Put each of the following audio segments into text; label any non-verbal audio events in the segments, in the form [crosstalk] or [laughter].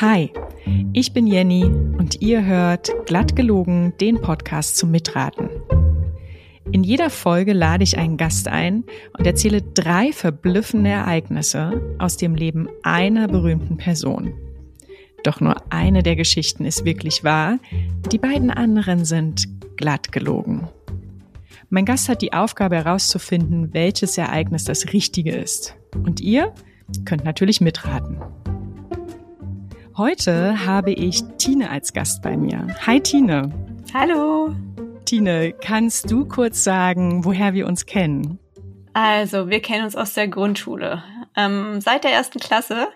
Hi, ich bin Jenny und ihr hört Glatt gelogen, den Podcast zum Mitraten. In jeder Folge lade ich einen Gast ein und erzähle drei verblüffende Ereignisse aus dem Leben einer berühmten Person. Doch nur eine der Geschichten ist wirklich wahr, die beiden anderen sind glatt gelogen. Mein Gast hat die Aufgabe herauszufinden, welches Ereignis das Richtige ist. Und ihr könnt natürlich mitraten. Heute habe ich Tine als Gast bei mir. Hi Tine. Hallo. Tine, kannst du kurz sagen, woher wir uns kennen? Also, wir kennen uns aus der Grundschule. Ähm, seit der ersten Klasse.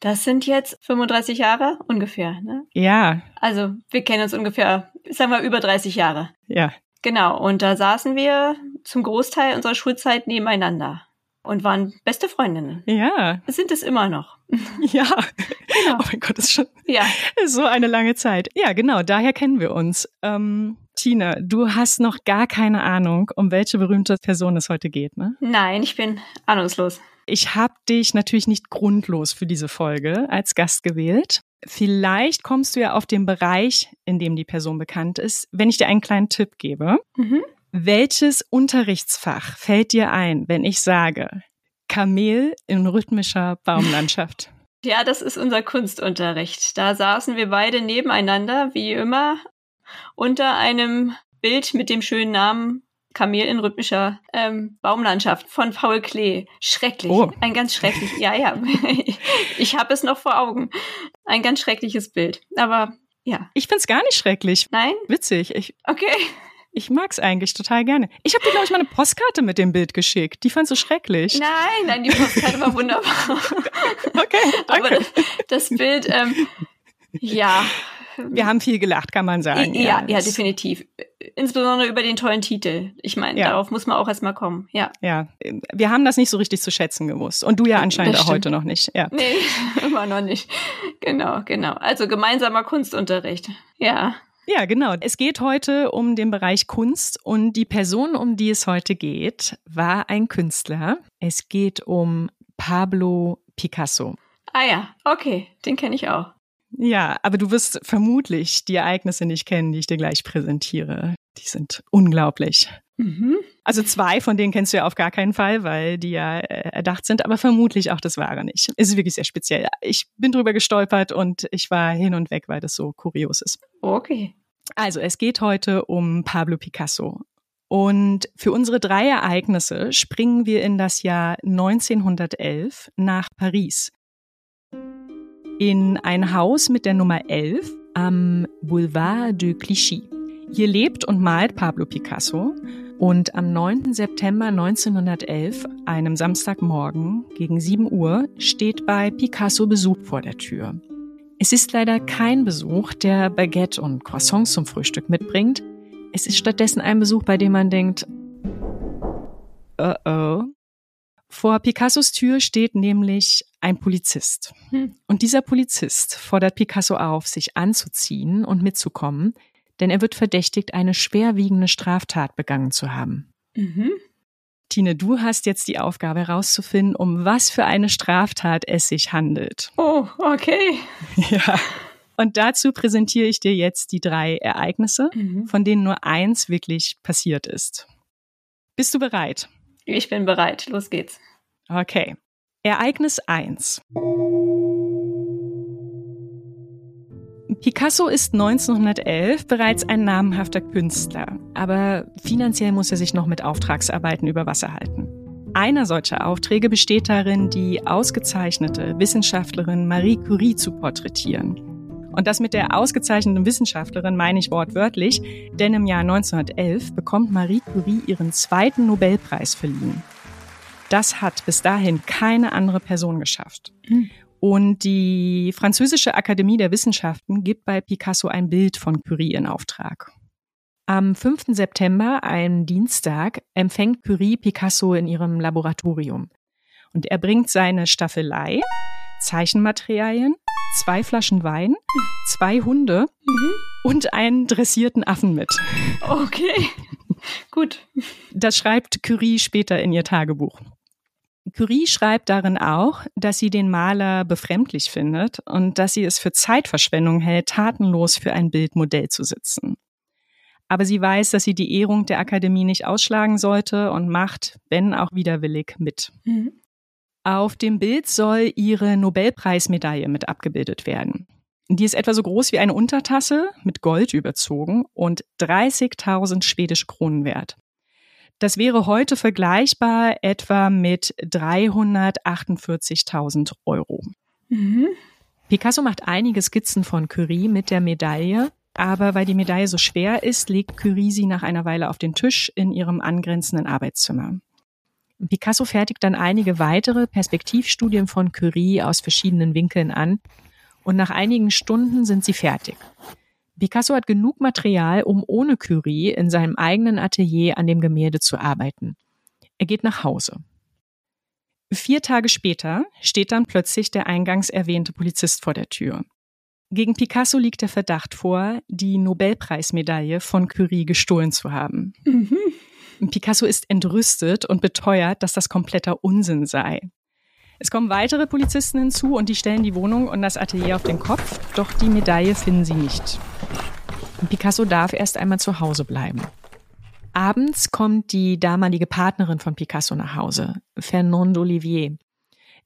Das sind jetzt 35 Jahre ungefähr, ne? Ja. Also, wir kennen uns ungefähr, sagen wir, über 30 Jahre. Ja. Genau, und da saßen wir zum Großteil unserer Schulzeit nebeneinander und waren beste Freundinnen. Ja. Sind es immer noch. [laughs] Ja. Genau. Oh mein Gott, das ist schon Ja. so eine lange Zeit. Ja, genau, daher kennen wir uns. Ähm, Tina, du hast noch gar keine Ahnung, um welche berühmte Person es heute geht, ne? Nein, ich bin ahnungslos. Ich habe dich natürlich nicht grundlos für diese Folge als Gast gewählt. Vielleicht kommst du ja auf den Bereich, in dem die Person bekannt ist, wenn ich dir einen kleinen Tipp gebe. Mhm. Welches Unterrichtsfach fällt dir ein, wenn ich sage Kamel in rhythmischer Baumlandschaft? [laughs] Ja, das ist unser Kunstunterricht. Da saßen wir beide nebeneinander, wie immer, unter einem Bild mit dem schönen Namen Kamel in rhythmischer ähm, Baumlandschaft von Paul Klee. Schrecklich. Oh. Ein ganz schrecklich. Ja, ja. [laughs] ich habe es noch vor Augen. Ein ganz schreckliches Bild. Aber ja. Ich find's gar nicht schrecklich. Nein? Witzig. Ich, Okay. ich mag's eigentlich total gerne. Ich habe dir, glaube ich, mal eine Postkarte mit dem Bild geschickt. Die fandst du schrecklich. Nein, nein, die Postkarte war wunderbar. [laughs] Okay, Aber danke. das, das Bild, ähm, ja. [laughs] Wir haben viel gelacht, kann man sagen. Ja, ja, Das- definitiv. Insbesondere über den tollen Titel. Ich meine, Ja. darauf muss man auch erstmal kommen. Ja. Ja, wir haben das nicht so richtig zu schätzen gewusst. Und du ja anscheinend auch heute noch nicht. Ja. Nee, [laughs] immer noch nicht. Genau, genau. Also gemeinsamer Kunstunterricht. Ja. ja, genau. Es geht heute um den Bereich Kunst und die Person, um die es heute geht, war ein Künstler. Es geht um Pablo Picasso. Ah ja, okay, den kenne ich auch. Ja, aber du wirst vermutlich die Ereignisse nicht kennen, die ich dir gleich präsentiere. Die sind unglaublich. Mhm. Also zwei von denen kennst du ja auf gar keinen Fall, weil die ja äh, erdacht sind, aber vermutlich auch das Wahre nicht. Es ist wirklich sehr speziell. Ich bin drüber gestolpert und ich war hin und weg, weil das so kurios ist. Okay. Also es geht heute um Pablo Picasso. Und für unsere drei Ereignisse springen wir in das Jahr 1911 nach Paris. In ein Haus mit der Nummer 11 am Boulevard de Clichy. Hier lebt und malt Pablo Picasso und am 9. September 1911, einem Samstagmorgen gegen 7 Uhr, steht bei Picasso Besuch vor der Tür. Es ist leider kein Besuch, der Baguette und Croissants zum Frühstück mitbringt. Es ist stattdessen ein Besuch, bei dem man denkt, uh oh. Vor Picassos Tür steht nämlich ein Polizist. Hm. Und dieser Polizist fordert Picasso auf, sich anzuziehen und mitzukommen, denn er wird verdächtigt, eine schwerwiegende Straftat begangen zu haben. Mhm. Tine, du hast jetzt die Aufgabe herauszufinden, um was für eine Straftat es sich handelt. Oh, okay. [laughs] Ja. Und dazu präsentiere ich dir jetzt die drei Ereignisse, Mhm. von denen nur eins wirklich passiert ist. Bist du bereit? Ich bin bereit. Los geht's. Okay. Ereignis 1. Picasso ist 1911 bereits ein namhafter Künstler, aber finanziell muss er sich noch mit Auftragsarbeiten über Wasser halten. Einer solcher Aufträge besteht darin, die ausgezeichnete Wissenschaftlerin Marie Curie zu porträtieren. Und das mit der ausgezeichneten Wissenschaftlerin meine ich wortwörtlich, denn im Jahr 1911 bekommt Marie Curie ihren zweiten Nobelpreis verliehen. Das hat bis dahin keine andere Person geschafft. Hm. Und die Französische Akademie der Wissenschaften gibt bei Picasso ein Bild von Curie in Auftrag. Am 5. September, einem Dienstag, empfängt Curie Picasso in ihrem Laboratorium. Und er bringt seine Staffelei, Zeichenmaterialien, zwei Flaschen Wein, zwei Hunde Mhm. und einen dressierten Affen mit. Okay. Gut. Das schreibt Curie später in ihr Tagebuch. Curie schreibt darin auch, dass sie den Maler befremdlich findet und dass sie es für Zeitverschwendung hält, tatenlos für ein Bildmodell zu sitzen. Aber sie weiß, dass sie die Ehrung der Akademie nicht ausschlagen sollte und macht, wenn auch widerwillig, mit. Mhm. Auf dem Bild soll ihre Nobelpreismedaille mit abgebildet werden. Die ist etwa so groß wie eine Untertasse, mit Gold überzogen und 30.000 schwedische Kronen wert. Das wäre heute vergleichbar etwa mit 348.000 Euro. Mhm. Picasso macht einige Skizzen von Curie mit der Medaille, aber weil die Medaille so schwer ist, legt Curie sie nach einer Weile auf den Tisch in ihrem angrenzenden Arbeitszimmer. Picasso fertigt dann einige weitere Perspektivstudien von Curie aus verschiedenen Winkeln an und nach einigen Stunden sind sie fertig. Picasso hat genug Material, um ohne Curie in seinem eigenen Atelier an dem Gemälde zu arbeiten. Er geht nach Hause. Vier Tage später steht dann plötzlich der eingangs erwähnte Polizist vor der Tür. Gegen Picasso liegt der Verdacht vor, die Nobelpreismedaille von Curie gestohlen zu haben. Mhm. Picasso ist entrüstet und beteuert, dass das kompletter Unsinn sei. Es kommen weitere Polizisten hinzu und die stellen die Wohnung und das Atelier auf den Kopf, doch die Medaille finden sie nicht. Picasso darf erst einmal zu Hause bleiben. Abends kommt die damalige Partnerin von Picasso nach Hause, Fernand Olivier.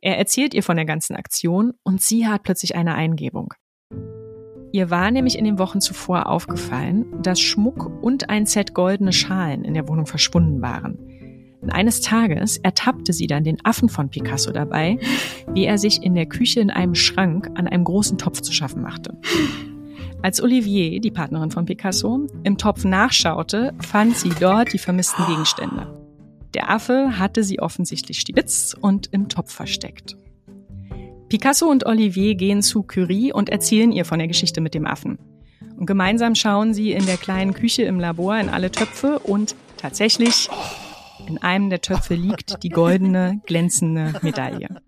Er erzählt ihr von der ganzen Aktion und sie hat plötzlich eine Eingebung. Ihr war nämlich in den Wochen zuvor aufgefallen, dass Schmuck und ein Set goldene Schalen in der Wohnung verschwunden waren. Und eines Tages ertappte sie dann den Affen von Picasso dabei, wie er sich in der Küche in einem Schrank an einem großen Topf zu schaffen machte. Als Olivier, die Partnerin von Picasso, im Topf nachschaute, fand sie dort die vermissten Gegenstände. Der Affe hatte sie offensichtlich stibitzt und im Topf versteckt. Picasso und Olivier gehen zu Curie und erzählen ihr von der Geschichte mit dem Affen. Und gemeinsam schauen sie in der kleinen Küche im Labor in alle Töpfe und tatsächlich in einem der Töpfe liegt die goldene, glänzende Medaille.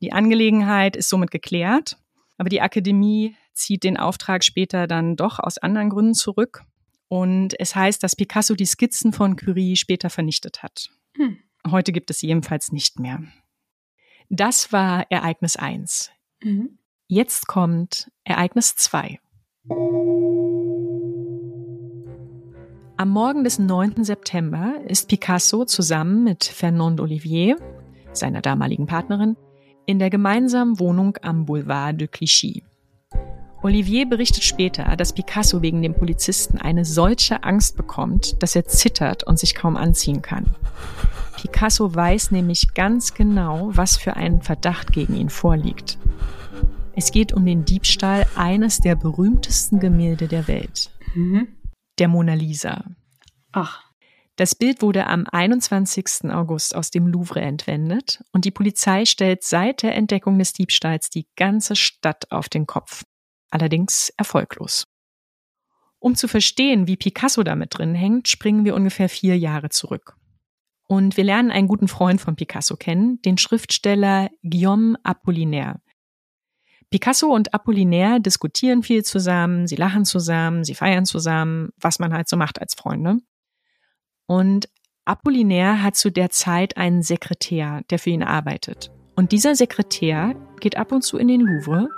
Die Angelegenheit ist somit geklärt, aber die Akademie zieht den Auftrag später dann doch aus anderen Gründen zurück. Und es heißt, dass Picasso die Skizzen von Curie später vernichtet hat. Hm. Heute gibt es sie jedenfalls nicht mehr. Das war Ereignis 1. Mhm. Jetzt kommt Ereignis 2. Am Morgen des 9. September ist Picasso zusammen mit Fernand Olivier, seiner damaligen Partnerin, in der gemeinsamen Wohnung am Boulevard de Clichy. Olivier berichtet später, dass Picasso wegen dem Polizisten eine solche Angst bekommt, dass er zittert und sich kaum anziehen kann. Picasso weiß nämlich ganz genau, was für ein Verdacht gegen ihn vorliegt. Es geht um den Diebstahl eines der berühmtesten Gemälde der Welt. Mhm der Mona Lisa. Ach. Das Bild wurde am 21. August aus dem Louvre entwendet und die Polizei stellt seit der Entdeckung des Diebstahls die ganze Stadt auf den Kopf. Allerdings erfolglos. Um zu verstehen, wie Picasso damit drin hängt, springen wir ungefähr vier Jahre zurück. Und wir lernen einen guten Freund von Picasso kennen, den Schriftsteller Guillaume Apollinaire. Picasso und Apollinaire diskutieren viel zusammen, sie lachen zusammen, sie feiern zusammen, was man halt so macht als Freunde. Und Apollinaire hat zu der Zeit einen Sekretär, der für ihn arbeitet. Und dieser Sekretär geht ab und zu in den Louvre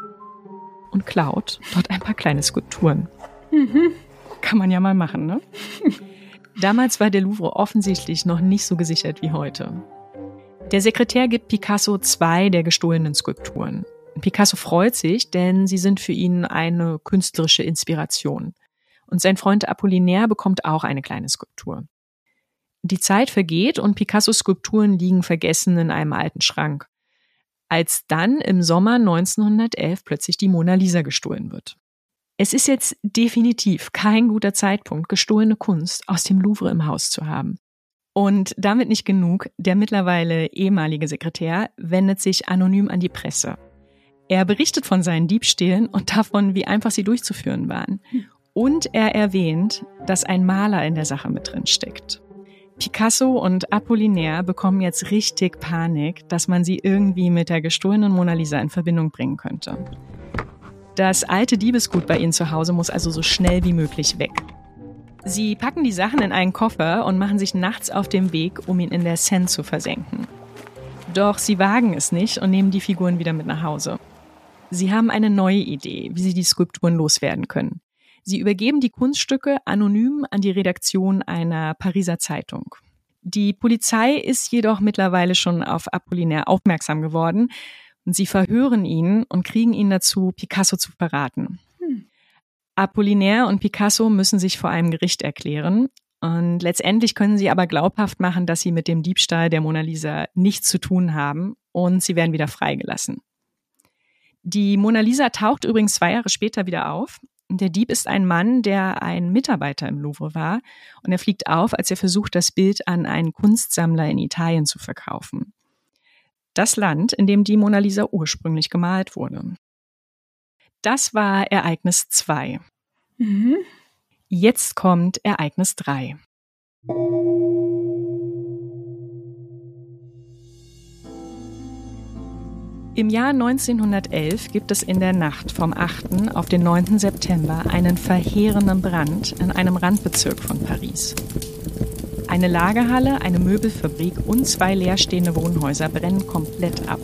und klaut dort ein paar kleine Skulpturen. Mhm. Kann man ja mal machen, ne? [laughs] Damals war der Louvre offensichtlich noch nicht so gesichert wie heute. Der Sekretär gibt Picasso zwei der gestohlenen Skulpturen. Picasso freut sich, denn sie sind für ihn eine künstlerische Inspiration. Und sein Freund Apollinaire bekommt auch eine kleine Skulptur. Die Zeit vergeht und Picassos Skulpturen liegen vergessen in einem alten Schrank. Als dann im Sommer 1911 plötzlich die Mona Lisa gestohlen wird. Es ist jetzt definitiv kein guter Zeitpunkt, gestohlene Kunst aus dem Louvre im Haus zu haben. Und damit nicht genug, der mittlerweile ehemalige Sekretär wendet sich anonym an die Presse er berichtet von seinen Diebstählen und davon, wie einfach sie durchzuführen waren. Und er erwähnt, dass ein Maler in der Sache mit drin steckt. Picasso und Apollinaire bekommen jetzt richtig Panik, dass man sie irgendwie mit der gestohlenen Mona Lisa in Verbindung bringen könnte. Das alte Diebesgut bei ihnen zu Hause muss also so schnell wie möglich weg. Sie packen die Sachen in einen Koffer und machen sich nachts auf den Weg, um ihn in der Seine zu versenken. Doch sie wagen es nicht und nehmen die Figuren wieder mit nach Hause. Sie haben eine neue Idee, wie sie die Skulpturen loswerden können. Sie übergeben die Kunststücke anonym an die Redaktion einer Pariser Zeitung. Die Polizei ist jedoch mittlerweile schon auf Apollinaire aufmerksam geworden und sie verhören ihn und kriegen ihn dazu, Picasso zu verraten. Hm. Apollinaire und Picasso müssen sich vor einem Gericht erklären und letztendlich können sie aber glaubhaft machen, dass sie mit dem Diebstahl der Mona Lisa nichts zu tun haben und sie werden wieder freigelassen. Die Mona Lisa taucht übrigens zwei Jahre später wieder auf der Dieb ist ein Mann, der ein Mitarbeiter im Louvre war und er fliegt auf, als er versucht, das Bild an einen Kunstsammler in Italien zu verkaufen. Das Land, in dem die Mona Lisa ursprünglich gemalt wurde. Das war Ereignis 2. Mhm. Jetzt kommt Ereignis 3. Im Jahr 1911 gibt es in der Nacht vom 8. auf den 9. September einen verheerenden Brand in einem Randbezirk von Paris. Eine Lagerhalle, eine Möbelfabrik und zwei leerstehende Wohnhäuser brennen komplett ab.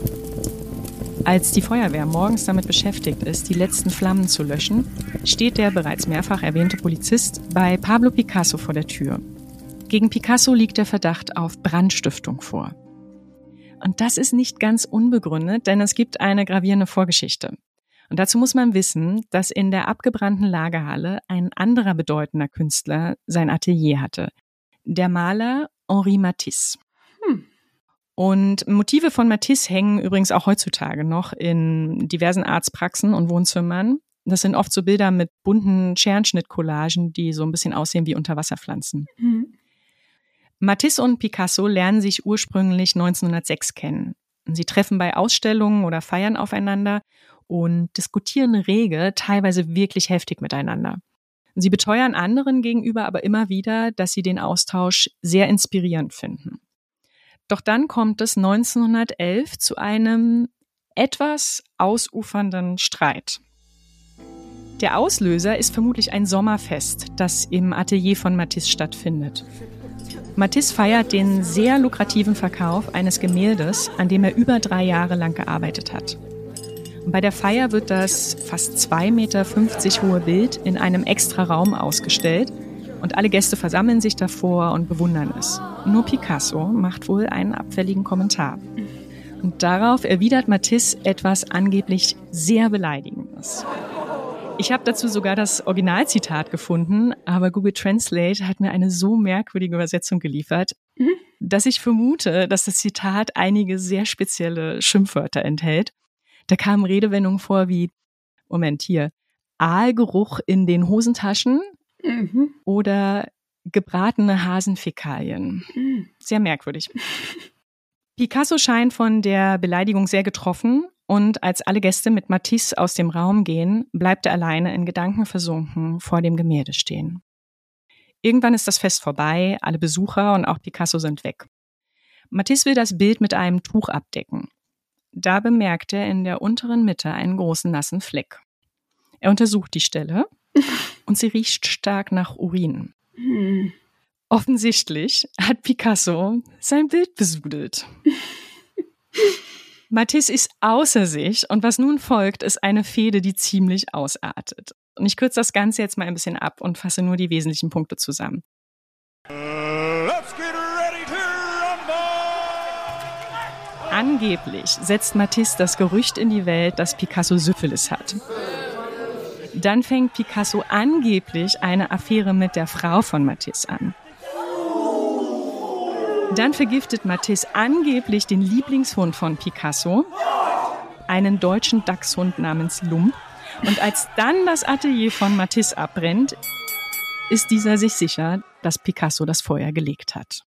Als die Feuerwehr morgens damit beschäftigt ist, die letzten Flammen zu löschen, steht der bereits mehrfach erwähnte Polizist bei Pablo Picasso vor der Tür. Gegen Picasso liegt der Verdacht auf Brandstiftung vor. Und das ist nicht ganz unbegründet, denn es gibt eine gravierende Vorgeschichte. Und dazu muss man wissen, dass in der abgebrannten Lagerhalle ein anderer bedeutender Künstler sein Atelier hatte. Der Maler Henri Matisse. Hm. Und Motive von Matisse hängen übrigens auch heutzutage noch in diversen Arztpraxen und Wohnzimmern. Das sind oft so Bilder mit bunten Scherenschnittcollagen, die so ein bisschen aussehen wie Unterwasserpflanzen. Hm. Matisse und Picasso lernen sich ursprünglich 1906 kennen. Sie treffen bei Ausstellungen oder Feiern aufeinander und diskutieren rege, teilweise wirklich heftig miteinander. Sie beteuern anderen gegenüber aber immer wieder, dass sie den Austausch sehr inspirierend finden. Doch dann kommt es 1911 zu einem etwas ausufernden Streit. Der Auslöser ist vermutlich ein Sommerfest, das im Atelier von Matisse stattfindet. Matisse feiert den sehr lukrativen Verkauf eines Gemäldes, an dem er über drei Jahre lang gearbeitet hat. bei der Feier wird das fast 2,50 Meter hohe Bild in einem extra Raum ausgestellt und alle Gäste versammeln sich davor und bewundern es. Nur Picasso macht wohl einen abfälligen Kommentar. Und darauf erwidert Matisse etwas angeblich sehr Beleidigendes. Ich habe dazu sogar das Originalzitat gefunden, aber Google Translate hat mir eine so merkwürdige Übersetzung geliefert, mhm. dass ich vermute, dass das Zitat einige sehr spezielle Schimpfwörter enthält. Da kamen Redewendungen vor wie, Moment hier, Aalgeruch in den Hosentaschen mhm. oder gebratene Hasenfäkalien. Mhm. Sehr merkwürdig. Picasso scheint von der Beleidigung sehr getroffen und als alle Gäste mit Matisse aus dem Raum gehen, bleibt er alleine in Gedanken versunken vor dem Gemälde stehen. Irgendwann ist das Fest vorbei, alle Besucher und auch Picasso sind weg. Matisse will das Bild mit einem Tuch abdecken. Da bemerkt er in der unteren Mitte einen großen nassen Fleck. Er untersucht die Stelle [laughs] und sie riecht stark nach Urin. Hm. Offensichtlich hat Picasso sein Bild besudelt. [laughs] Matisse ist außer sich und was nun folgt, ist eine Fehde, die ziemlich ausartet. Und ich kürze das Ganze jetzt mal ein bisschen ab und fasse nur die wesentlichen Punkte zusammen. Angeblich setzt Matisse das Gerücht in die Welt, dass Picasso Syphilis hat. Dann fängt Picasso angeblich eine Affäre mit der Frau von Matisse an. Dann vergiftet Matisse angeblich den Lieblingshund von Picasso, einen deutschen Dachshund namens Lump. Und als dann das Atelier von Matisse abbrennt, ist dieser sich sicher, dass Picasso das Feuer gelegt hat.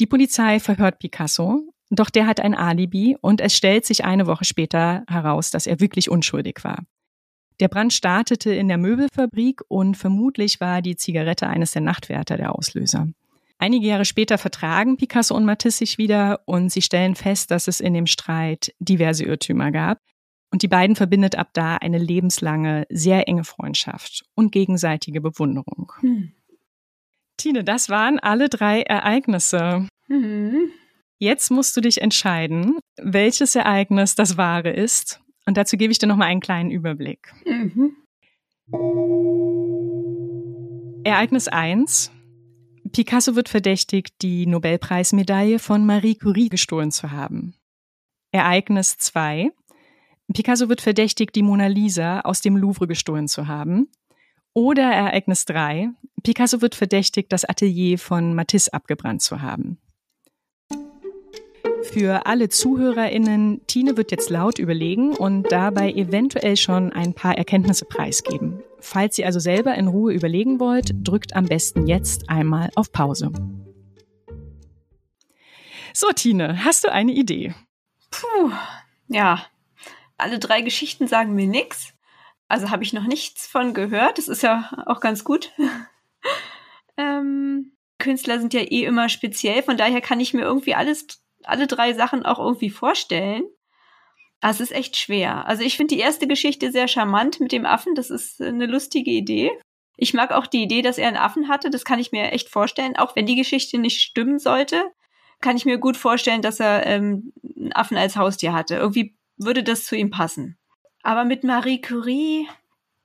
Die Polizei verhört Picasso, doch der hat ein Alibi und es stellt sich eine Woche später heraus, dass er wirklich unschuldig war. Der Brand startete in der Möbelfabrik und vermutlich war die Zigarette eines der Nachtwärter der Auslöser. Einige Jahre später vertragen Picasso und Matisse sich wieder und sie stellen fest, dass es in dem Streit diverse Irrtümer gab. Und die beiden verbindet ab da eine lebenslange, sehr enge Freundschaft und gegenseitige Bewunderung. Hm. Tine, das waren alle drei Ereignisse. Mhm. Jetzt musst du dich entscheiden, welches Ereignis das wahre ist. Und dazu gebe ich dir nochmal einen kleinen Überblick. Mhm. Ereignis 1. Picasso wird verdächtigt, die Nobelpreismedaille von Marie Curie gestohlen zu haben. Ereignis 2. Picasso wird verdächtigt, die Mona Lisa aus dem Louvre gestohlen zu haben. Oder Ereignis 3. Picasso wird verdächtigt, das Atelier von Matisse abgebrannt zu haben. Für alle ZuhörerInnen, Tine wird jetzt laut überlegen und dabei eventuell schon ein paar Erkenntnisse preisgeben. Falls ihr also selber in Ruhe überlegen wollt, drückt am besten jetzt einmal auf Pause. So, Tine, hast du eine Idee? Puh, ja. Alle drei Geschichten sagen mir nichts. Also habe ich noch nichts von gehört. Das ist ja auch ganz gut. [laughs] ähm, Künstler sind ja eh immer speziell, von daher kann ich mir irgendwie alles, alle drei Sachen auch irgendwie vorstellen. Aber es ist echt schwer. Also ich finde die erste Geschichte sehr charmant mit dem Affen. Das ist eine lustige Idee. Ich mag auch die Idee, dass er einen Affen hatte. Das kann ich mir echt vorstellen. Auch wenn die Geschichte nicht stimmen sollte, kann ich mir gut vorstellen, dass er ähm, einen Affen als Haustier hatte. Irgendwie würde das zu ihm passen. Aber mit Marie Curie,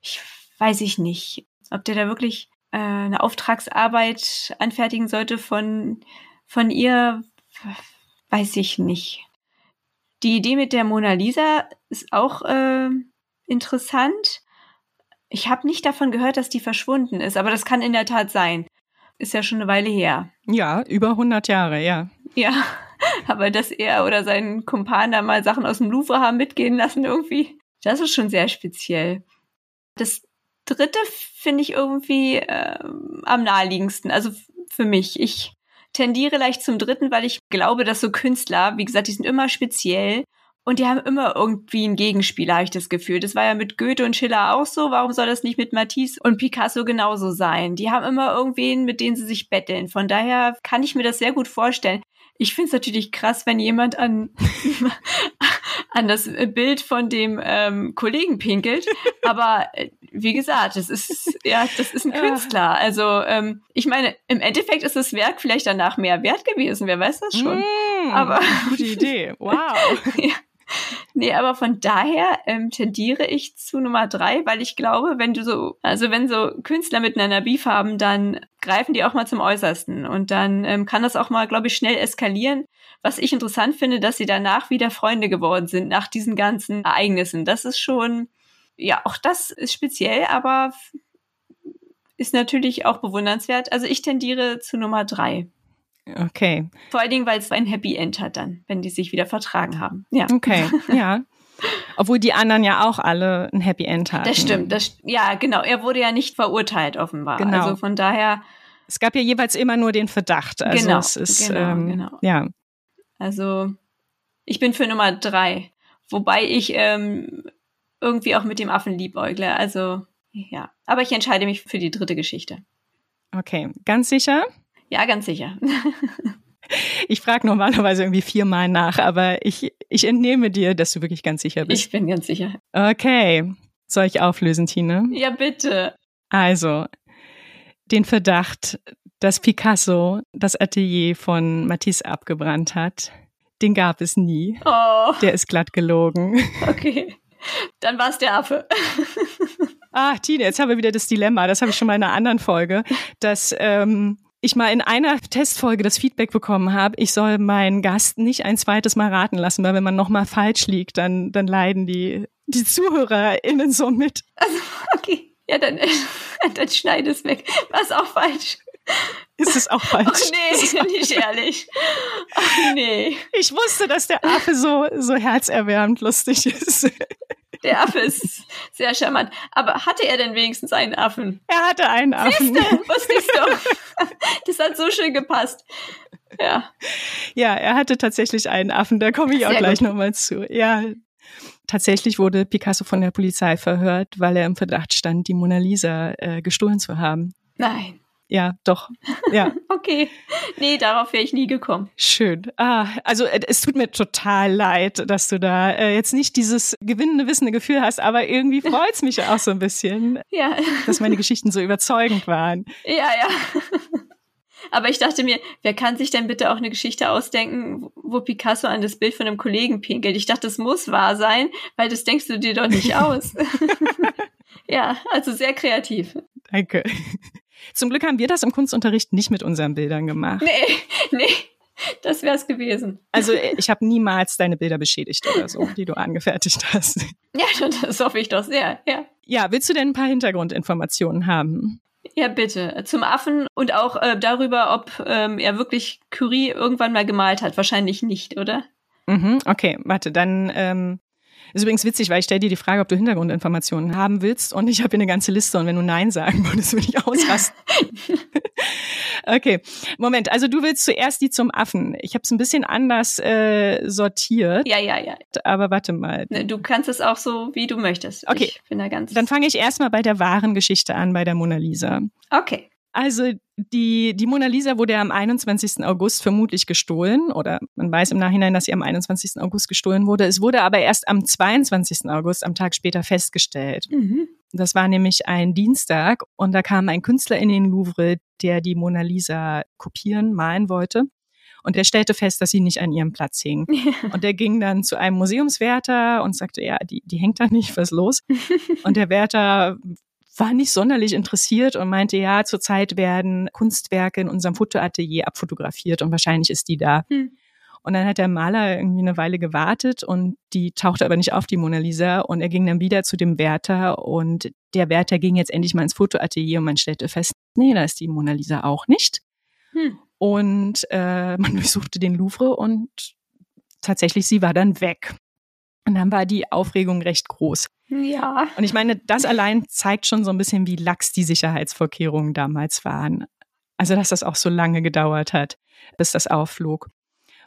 ich weiß ich nicht, ob der da wirklich äh, eine Auftragsarbeit anfertigen sollte von, von ihr, weiß ich nicht. Die Idee mit der Mona Lisa ist auch äh, interessant. Ich habe nicht davon gehört, dass die verschwunden ist, aber das kann in der Tat sein. Ist ja schon eine Weile her. Ja, über 100 Jahre, ja. Ja, [laughs] aber dass er oder sein Kumpan da mal Sachen aus dem Louvre haben mitgehen lassen irgendwie, das ist schon sehr speziell. Das dritte finde ich irgendwie äh, am naheliegendsten, also für mich. Ich tendiere leicht zum dritten, weil ich glaube, dass so Künstler, wie gesagt, die sind immer speziell und die haben immer irgendwie einen Gegenspieler, habe ich das Gefühl. Das war ja mit Goethe und Schiller auch so. Warum soll das nicht mit Matisse und Picasso genauso sein? Die haben immer irgendwen, mit denen sie sich betteln. Von daher kann ich mir das sehr gut vorstellen. Ich finde es natürlich krass, wenn jemand an, [laughs] an das Bild von dem ähm, Kollegen pinkelt. Aber äh, wie gesagt, das ist ja, das ist ein Künstler. Also ähm, ich meine, im Endeffekt ist das Werk vielleicht danach mehr wert gewesen. Wer weiß das schon? Mm, aber gute Idee. Wow. [laughs] ja. [laughs] Nee, aber von daher ähm, tendiere ich zu Nummer drei, weil ich glaube, wenn du so, also wenn so Künstler miteinander Beef haben, dann greifen die auch mal zum Äußersten und dann ähm, kann das auch mal, glaube ich, schnell eskalieren. Was ich interessant finde, dass sie danach wieder Freunde geworden sind nach diesen ganzen Ereignissen. Das ist schon, ja, auch das ist speziell, aber ist natürlich auch bewundernswert. Also ich tendiere zu Nummer drei. Okay. Vor allen Dingen, weil es ein Happy End hat dann, wenn die sich wieder vertragen haben. Ja. Okay, [laughs] ja. Obwohl die anderen ja auch alle ein Happy End hatten. Das stimmt. Das, ja, genau. Er wurde ja nicht verurteilt, offenbar. Genau. Also von daher. Es gab ja jeweils immer nur den Verdacht. Also genau, es ist, genau, ähm, genau. Ja. Also ich bin für Nummer drei. Wobei ich ähm, irgendwie auch mit dem Affen liebäugle. Also ja. Aber ich entscheide mich für die dritte Geschichte. Okay, ganz sicher? Ja, ganz sicher. [laughs] Ich frage normalerweise irgendwie viermal nach, aber ich, ich entnehme dir, dass du wirklich ganz sicher bist. Ich bin ganz sicher. Okay. Soll ich auflösen, Tine? Ja, bitte. Also, den Verdacht, dass Picasso das Atelier von Matisse abgebrannt hat, den gab es nie. Oh. Der ist glatt gelogen. [laughs] Okay. Dann war es der Affe. Ach, [laughs] Tine, jetzt haben wir wieder das Dilemma. Das habe ich schon mal in einer anderen Folge, dass ähm, ich mal in einer Testfolge das Feedback bekommen habe, ich soll meinen Gast nicht ein zweites Mal raten lassen, weil wenn man nochmal falsch liegt, dann, dann leiden die, die ZuhörerInnen so mit. Also, okay. Ja, dann, [laughs] dann schneide es weg. War es auch falsch? Ist es auch falsch? Ach nee, nicht ehrlich. Ach nee. Ich wusste, dass der Affe so, so herzerwärmend lustig ist. Der Affe ist sehr charmant. Aber hatte er denn wenigstens einen Affen? Er hatte einen Affen. Siehste, wusste ich's doch. [laughs] Das hat so schön gepasst. Ja. Ja, er hatte tatsächlich einen Affen. Da komme ich auch sehr gleich nochmal zu. Ja. Tatsächlich wurde Picasso von der Polizei verhört, weil er im Verdacht stand, die Mona Lisa äh, gestohlen zu haben. Nein ja, doch. Ja. [laughs] okay. Nee, darauf wäre ich nie gekommen. Schön. Ah, also äh, es tut mir total leid, dass du da äh, jetzt nicht dieses gewinnende, wissende Gefühl hast, aber irgendwie [laughs] freut es mich auch so ein bisschen, ja. dass meine Geschichten so überzeugend waren. Ja, ja. Aber ich dachte mir, wer kann sich denn bitte auch eine Geschichte ausdenken, wo Picasso an das Bild von einem Kollegen pinkelt? Ich dachte, das muss wahr sein, weil das denkst du dir doch nicht [laughs] aus. ja, also sehr kreativ. Danke. Zum Glück haben wir das im Kunstunterricht nicht mit unseren Bildern gemacht. Nee, [laughs] nee. Das wäre es gewesen. Also ich habe niemals deine Bilder beschädigt oder so, die du angefertigt hast. [laughs] Ja, das hoffe ich doch sehr, ja. Ja, willst du denn ein paar Hintergrundinformationen haben? Ja, bitte. Zum Affen und auch äh, darüber, ob ähm, er wirklich Curie irgendwann mal gemalt hat. Wahrscheinlich nicht, oder? Mhm, okay, warte, dann ähm, ist übrigens witzig, weil ich stelle dir die Frage, ob du Hintergrundinformationen haben willst und ich habe hier eine ganze Liste und wenn du Nein sagen würdest, würde ich ausrasten. [laughs] okay, Moment, also du willst zuerst die zum Affen. Ich habe es ein bisschen anders äh, sortiert. Ja, ja, ja. Aber warte mal. Ne, du kannst es auch so, wie du möchtest. Okay. Ich bin da ganz Dann fange ich erstmal bei der wahren Geschichte an, bei der Mona Lisa. Okay. Also die, die Mona Lisa wurde am 21. August vermutlich gestohlen oder man weiß im Nachhinein, dass sie am 21. August gestohlen wurde. Es wurde aber erst am 22. August, am Tag später, festgestellt. Mhm. Das war nämlich ein Dienstag und da kam ein Künstler in den Louvre, der die Mona Lisa kopieren, malen wollte. Und der stellte fest, dass sie nicht an ihrem Platz hing. [laughs] Und der ging dann zu einem Museumswärter und sagte, ja, die, die hängt da nicht, was ist los? [laughs] Und der Wärter war nicht sonderlich interessiert und meinte, ja, zurzeit werden Kunstwerke in unserem Fotoatelier abfotografiert und wahrscheinlich ist die da. Hm. Und dann hat der Maler irgendwie eine Weile gewartet und die tauchte aber nicht auf, die Mona Lisa. Und er ging dann wieder zu dem Wärter und der Wärter ging jetzt endlich mal ins Fotoatelier und man stellte fest, nee, da ist die Mona Lisa auch nicht. Hm. Und äh, man [laughs] durchsuchte den Louvre und tatsächlich, sie war dann weg. Und dann war die Aufregung recht groß. Ja. Und ich meine, das allein zeigt schon so ein bisschen, wie lax die Sicherheitsvorkehrungen damals waren. Also, dass das auch so lange gedauert hat, bis das aufflog.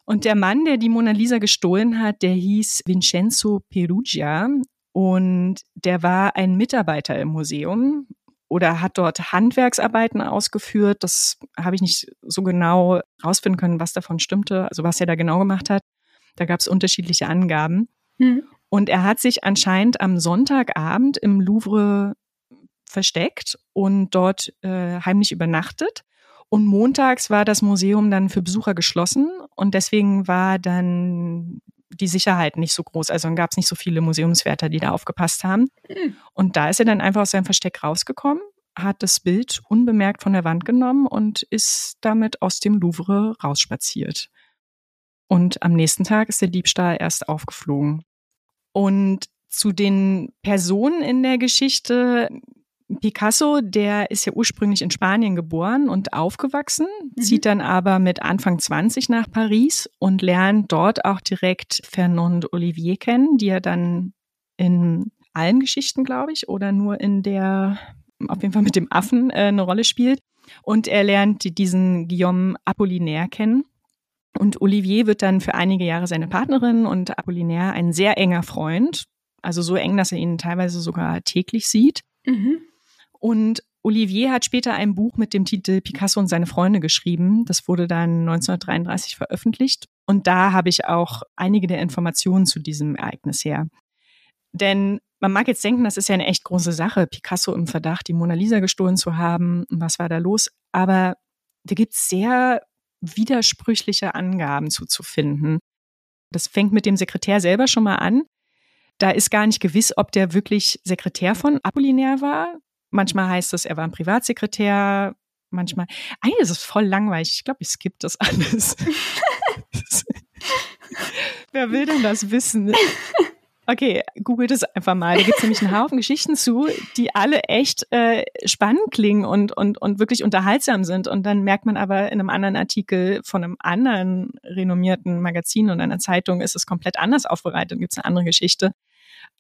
Und der Mann, der die Mona Lisa gestohlen hat, der hieß Vincenzo Perugia und der war ein Mitarbeiter im Museum oder hat dort Handwerksarbeiten ausgeführt. Das habe ich nicht so genau rausfinden können, was davon stimmte, also was er da genau gemacht hat. Da gab es unterschiedliche Angaben. Hm. Und er hat sich anscheinend am Sonntagabend im Louvre versteckt und dort äh, heimlich übernachtet. Und montags war das Museum dann für Besucher geschlossen und deswegen war dann die Sicherheit nicht so groß. Also dann gab es nicht so viele Museumswärter, die da aufgepasst haben. Hm. Und da ist er dann einfach aus seinem Versteck rausgekommen, hat das Bild unbemerkt von der Wand genommen und ist damit aus dem Louvre rausspaziert. Und am nächsten Tag ist der Diebstahl erst aufgeflogen. Und zu den Personen in der Geschichte, Picasso, der ist ja ursprünglich in Spanien geboren und aufgewachsen, Mhm. zieht dann aber mit Anfang 20 nach Paris und lernt dort auch direkt Fernand Olivier kennen, die er dann in allen Geschichten, glaube ich, oder nur in der, auf jeden Fall mit dem Affen äh, eine Rolle spielt. Und er lernt diesen Guillaume Apollinaire kennen. Und Olivier wird dann für einige Jahre seine Partnerin und Apollinaire ein sehr enger Freund. Also so eng, dass er ihn teilweise sogar täglich sieht. Mhm. Und Olivier hat später ein Buch mit dem Titel Picasso und seine Freunde geschrieben. Das wurde dann 1933 veröffentlicht. Und da habe ich auch einige der Informationen zu diesem Ereignis her. Denn man mag jetzt denken, das ist ja eine echt große Sache, Picasso im Verdacht, die Mona Lisa gestohlen zu haben. Was war da los? Aber da gibt es sehr widersprüchliche Angaben zuzufinden. Das fängt mit dem Sekretär selber schon mal an. Da ist gar nicht gewiss, ob der wirklich Sekretär von Apollinaire war. Manchmal heißt es, er war ein Privatsekretär. Manchmal, eigentlich ist es voll langweilig. Ich glaube, ich skippe das alles. [laughs] [laughs] Wer will denn das wissen? [laughs] Okay, googelt es einfach mal. Da gibt es nämlich einen Haufen Geschichten zu, die alle echt äh, spannend klingen und, und, und wirklich unterhaltsam sind. Und dann merkt man aber in einem anderen Artikel von einem anderen renommierten Magazin und einer Zeitung ist es komplett anders aufbereitet und gibt es eine andere Geschichte.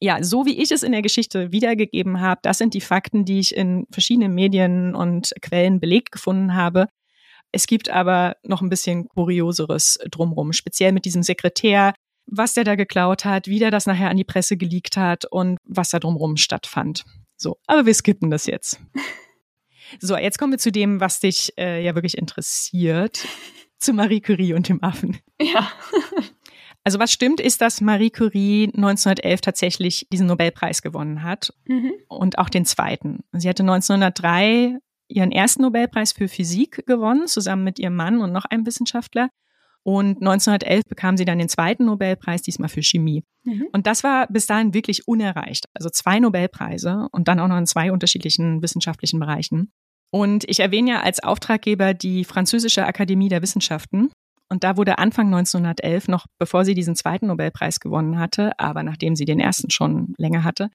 Ja, so wie ich es in der Geschichte wiedergegeben habe, das sind die Fakten, die ich in verschiedenen Medien und Quellen belegt gefunden habe. Es gibt aber noch ein bisschen Kurioseres drumrum, speziell mit diesem Sekretär, was der da geklaut hat, wie der das nachher an die Presse geleakt hat und was da drumrum stattfand. So, aber wir skippen das jetzt. [laughs] So, jetzt kommen wir zu dem, was dich äh, ja wirklich interessiert, zu Marie Curie und dem Affen. Ja. [laughs] Also was stimmt, ist, dass Marie Curie 1911 tatsächlich diesen Nobelpreis gewonnen hat Mhm. und auch den zweiten. Sie hatte 1903 ihren ersten Nobelpreis für Physik gewonnen, zusammen mit ihrem Mann und noch einem Wissenschaftler. Und 1911 bekam sie dann den zweiten Nobelpreis, diesmal für Chemie. Mhm. Und das war bis dahin wirklich unerreicht. Also zwei Nobelpreise und dann auch noch in zwei unterschiedlichen wissenschaftlichen Bereichen. Und ich erwähne ja als Auftraggeber die Französische Akademie der Wissenschaften. Und da wurde Anfang 1911, noch bevor sie diesen zweiten Nobelpreis gewonnen hatte, aber nachdem sie den ersten schon länger hatte,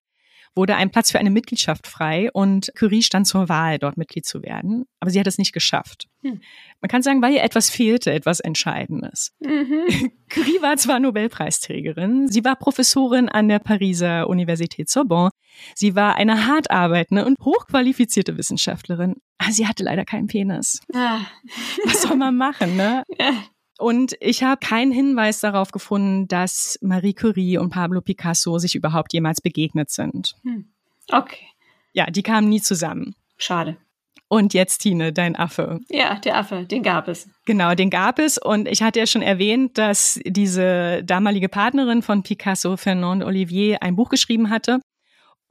wurde ein Platz für eine Mitgliedschaft frei und Curie stand zur Wahl, dort Mitglied zu werden. Aber sie hat es nicht geschafft. Hm. Man kann sagen, weil ihr etwas fehlte, etwas Entscheidendes. Mhm. [laughs] Curie war zwar Nobelpreisträgerin, sie war Professorin an der Pariser Universität Sorbonne, sie war eine hart arbeitende und hochqualifizierte Wissenschaftlerin, aber sie hatte leider keinen Penis. Ah. Was soll man machen, ne? Ja. Und ich habe keinen Hinweis darauf gefunden, dass Marie Curie und Pablo Picasso sich überhaupt jemals begegnet sind. Hm. Okay. Ja, die kamen nie zusammen. Schade. Und jetzt, Tine, dein Affe. Ja, der Affe, den gab es. Genau, den gab es. Und ich hatte ja schon erwähnt, dass diese damalige Partnerin von Picasso, Fernand Olivier, ein Buch geschrieben hatte.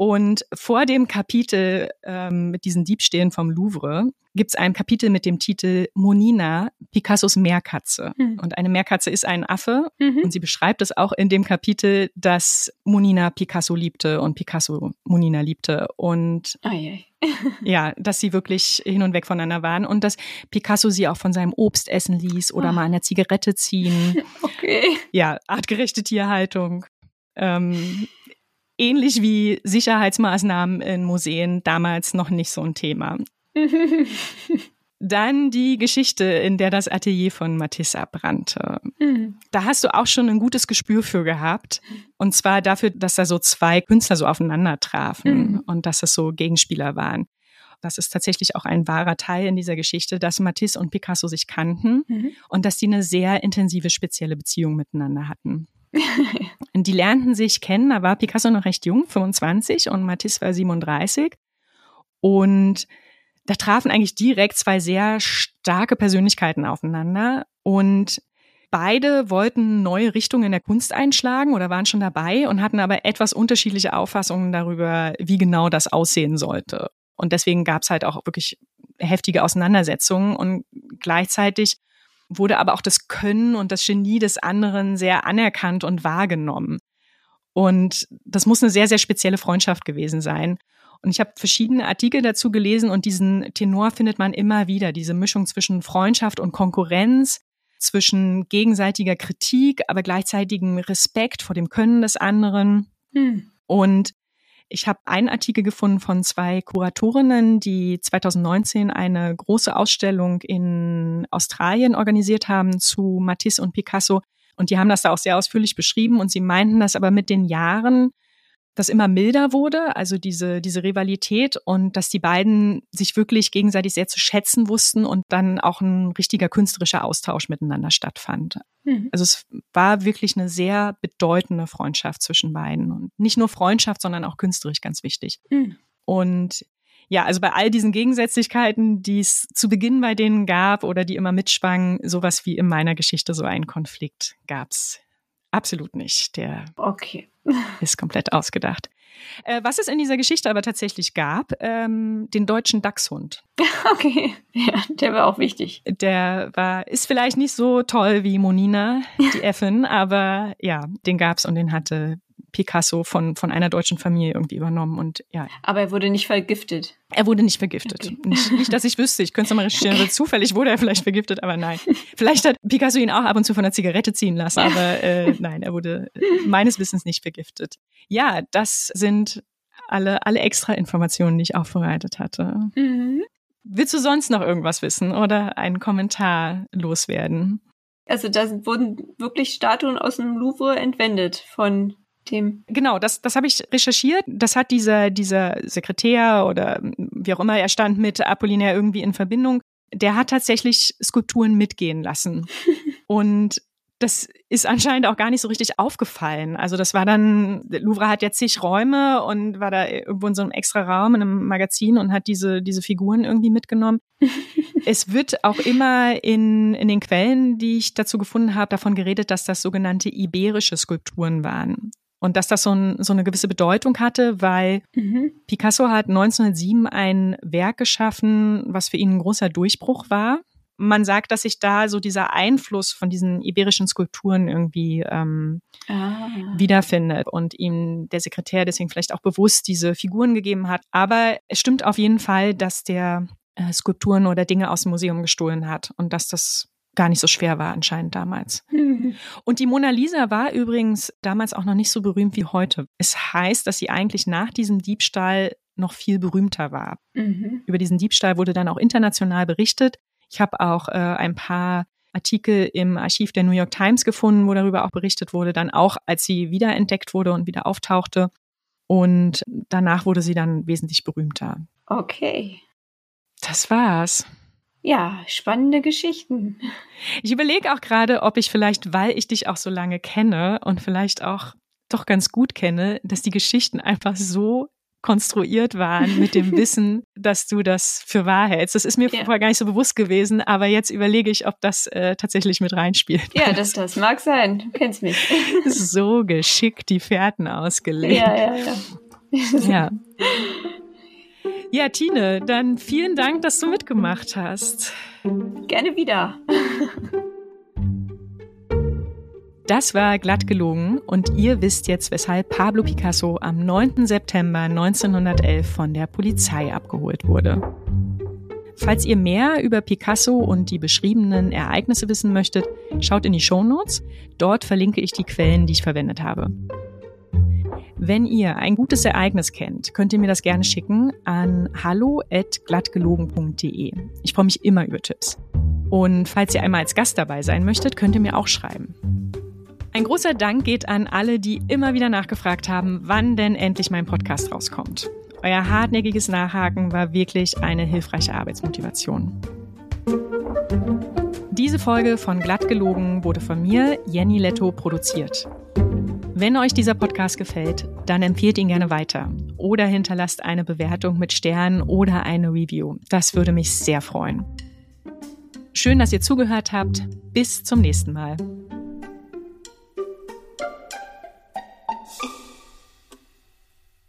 Und vor dem Kapitel ähm, mit diesen Diebstählen vom Louvre gibt es ein Kapitel mit dem Titel Monina, Picassos Meerkatze. Mhm. Und eine Meerkatze ist ein Affe. Mhm. Und sie beschreibt es auch in dem Kapitel, dass Monina Picasso liebte und Picasso Monina liebte. Und Ai, [laughs] ja, dass sie wirklich hin und weg voneinander waren. Und dass Picasso sie auch von seinem Obst essen ließ oder oh. mal eine Zigarette ziehen. [laughs] Okay. Ja, artgerechte Tierhaltung. Ähm, ähnlich wie Sicherheitsmaßnahmen in Museen damals noch nicht so ein Thema. [laughs] Dann die Geschichte, in der das Atelier von Matisse abbrannte. Mhm. Da hast du auch schon ein gutes Gespür für gehabt. Und zwar dafür, dass da so zwei Künstler so aufeinander trafen mhm. und dass es so Gegenspieler waren. Das ist tatsächlich auch ein wahrer Teil in dieser Geschichte, dass Matisse und Picasso sich kannten mhm. und dass die eine sehr intensive, spezielle Beziehung miteinander hatten. [laughs] die lernten sich kennen, da war Picasso noch recht jung, 25 und Matisse war 37. Und da trafen eigentlich direkt zwei sehr starke Persönlichkeiten aufeinander und beide wollten neue Richtungen in der Kunst einschlagen oder waren schon dabei und hatten aber etwas unterschiedliche Auffassungen darüber, wie genau das aussehen sollte. Und deswegen gab es halt auch wirklich heftige Auseinandersetzungen und gleichzeitig wurde aber auch das Können und das Genie des anderen sehr anerkannt und wahrgenommen. Und das muss eine sehr, sehr spezielle Freundschaft gewesen sein. Und ich habe verschiedene Artikel dazu gelesen und diesen Tenor findet man immer wieder, diese Mischung zwischen Freundschaft und Konkurrenz, zwischen gegenseitiger Kritik, aber gleichzeitigem Respekt vor dem Können des anderen. Hm. Und ich habe einen Artikel gefunden von zwei Kuratorinnen, die 2019 eine große Ausstellung in Australien organisiert haben zu Matisse und Picasso. Und die haben das da auch sehr ausführlich beschrieben und sie meinten, dass aber mit den Jahren das immer milder wurde, also diese, diese Rivalität und dass die beiden sich wirklich gegenseitig sehr zu schätzen wussten und dann auch ein richtiger künstlerischer Austausch miteinander stattfand. Mhm. Also es war wirklich eine sehr bedeutende Freundschaft zwischen beiden und nicht nur Freundschaft, sondern auch künstlerisch ganz wichtig. Mhm. Und ja, also bei all diesen Gegensätzlichkeiten, die es zu Beginn bei denen gab oder die immer mitschwangen, sowas wie in meiner Geschichte so einen Konflikt gab's Absolut nicht. Der okay. [laughs] ist komplett ausgedacht. Äh, was es in dieser Geschichte aber tatsächlich gab, ähm, den deutschen Dachshund. [laughs] Okay, ja, der war auch wichtig. Der war, ist vielleicht nicht so toll wie Monina, die [laughs] Effin, aber ja, den gab's und den hatte Picasso von, von einer deutschen Familie irgendwie übernommen und ja. Aber er wurde nicht vergiftet. Er wurde nicht vergiftet. Okay. Nicht, nicht, dass ich wüsste. Ich könnte es nochmal recherchieren. Okay. Zufällig wurde er vielleicht vergiftet, aber nein. Vielleicht hat Picasso ihn auch ab und zu von der Zigarette ziehen lassen, aber äh, nein, er wurde meines Wissens nicht vergiftet. Ja, das sind alle, alle extra Informationen, die ich auch vorbereitet hatte. Mhm. Willst du sonst noch irgendwas wissen oder einen Kommentar loswerden? Also da wurden wirklich Statuen aus dem Louvre entwendet von dem. Genau, das, das habe ich recherchiert. Das hat dieser, dieser Sekretär oder wie auch immer er stand mit Apollinaire irgendwie in Verbindung. Der hat tatsächlich Skulpturen mitgehen lassen. [laughs] Und das ist anscheinend auch gar nicht so richtig aufgefallen. Also das war dann, Louvre hat ja zig Räume und war da irgendwo in so einem extra Raum in einem Magazin und hat diese, diese Figuren irgendwie mitgenommen. [laughs] es wird auch immer in, in den Quellen, die ich dazu gefunden habe, davon geredet, dass das sogenannte iberische Skulpturen waren. Und dass das so, ein, so eine gewisse Bedeutung hatte, weil mhm. Picasso hat 1907 ein Werk geschaffen, was für ihn ein großer Durchbruch war. Man sagt, dass sich da so dieser Einfluss von diesen iberischen Skulpturen irgendwie ähm, ah. wiederfindet und ihm der Sekretär deswegen vielleicht auch bewusst diese Figuren gegeben hat. Aber es stimmt auf jeden Fall, dass der äh, Skulpturen oder Dinge aus dem Museum gestohlen hat und dass das gar nicht so schwer war anscheinend damals. Mhm. Und die Mona Lisa war übrigens damals auch noch nicht so berühmt wie heute. Es heißt, dass sie eigentlich nach diesem Diebstahl noch viel berühmter war. Mhm. Über diesen Diebstahl wurde dann auch international berichtet. Ich habe auch äh, ein paar Artikel im Archiv der New York Times gefunden, wo darüber auch berichtet wurde, dann auch als sie wiederentdeckt wurde und wieder auftauchte. Und danach wurde sie dann wesentlich berühmter. Okay. Das war's. Ja, spannende Geschichten. Ich überlege auch gerade, ob ich vielleicht, weil ich dich auch so lange kenne und vielleicht auch doch ganz gut kenne, dass die Geschichten einfach so konstruiert waren mit dem [laughs] Wissen, dass du das für wahr hältst. Das ist mir ja. vorher gar nicht so bewusst gewesen, aber jetzt überlege ich, ob das äh, tatsächlich mit reinspielt. Ja, das, das mag sein. Du kennst mich. [laughs] so geschickt die Fährten ausgelegt. Ja, ja, ja. ja. [laughs] Ja, Tine, dann vielen Dank, dass du mitgemacht hast. Gerne wieder. Das war glatt gelogen und ihr wisst jetzt, weshalb Pablo Picasso am 9. September 1911 von der Polizei abgeholt wurde. Falls ihr mehr über Picasso und die beschriebenen Ereignisse wissen möchtet, schaut in die Show Notes. Dort verlinke ich die Quellen, die ich verwendet habe. Wenn ihr ein gutes Ereignis kennt, könnt ihr mir das gerne schicken an hallo@glattgelogen.de. Ich freue mich immer über Tipps. Und falls ihr einmal als Gast dabei sein möchtet, könnt ihr mir auch schreiben. Ein großer Dank geht an alle, die immer wieder nachgefragt haben, wann denn endlich mein Podcast rauskommt. Euer hartnäckiges Nachhaken war wirklich eine hilfreiche Arbeitsmotivation. Diese Folge von Glattgelogen wurde von mir, Jenny Letto, produziert. Wenn euch dieser Podcast gefällt, dann empfehlt ihn gerne weiter oder hinterlasst eine Bewertung mit Sternen oder eine Review. Das würde mich sehr freuen. Schön, dass ihr zugehört habt. Bis zum nächsten Mal.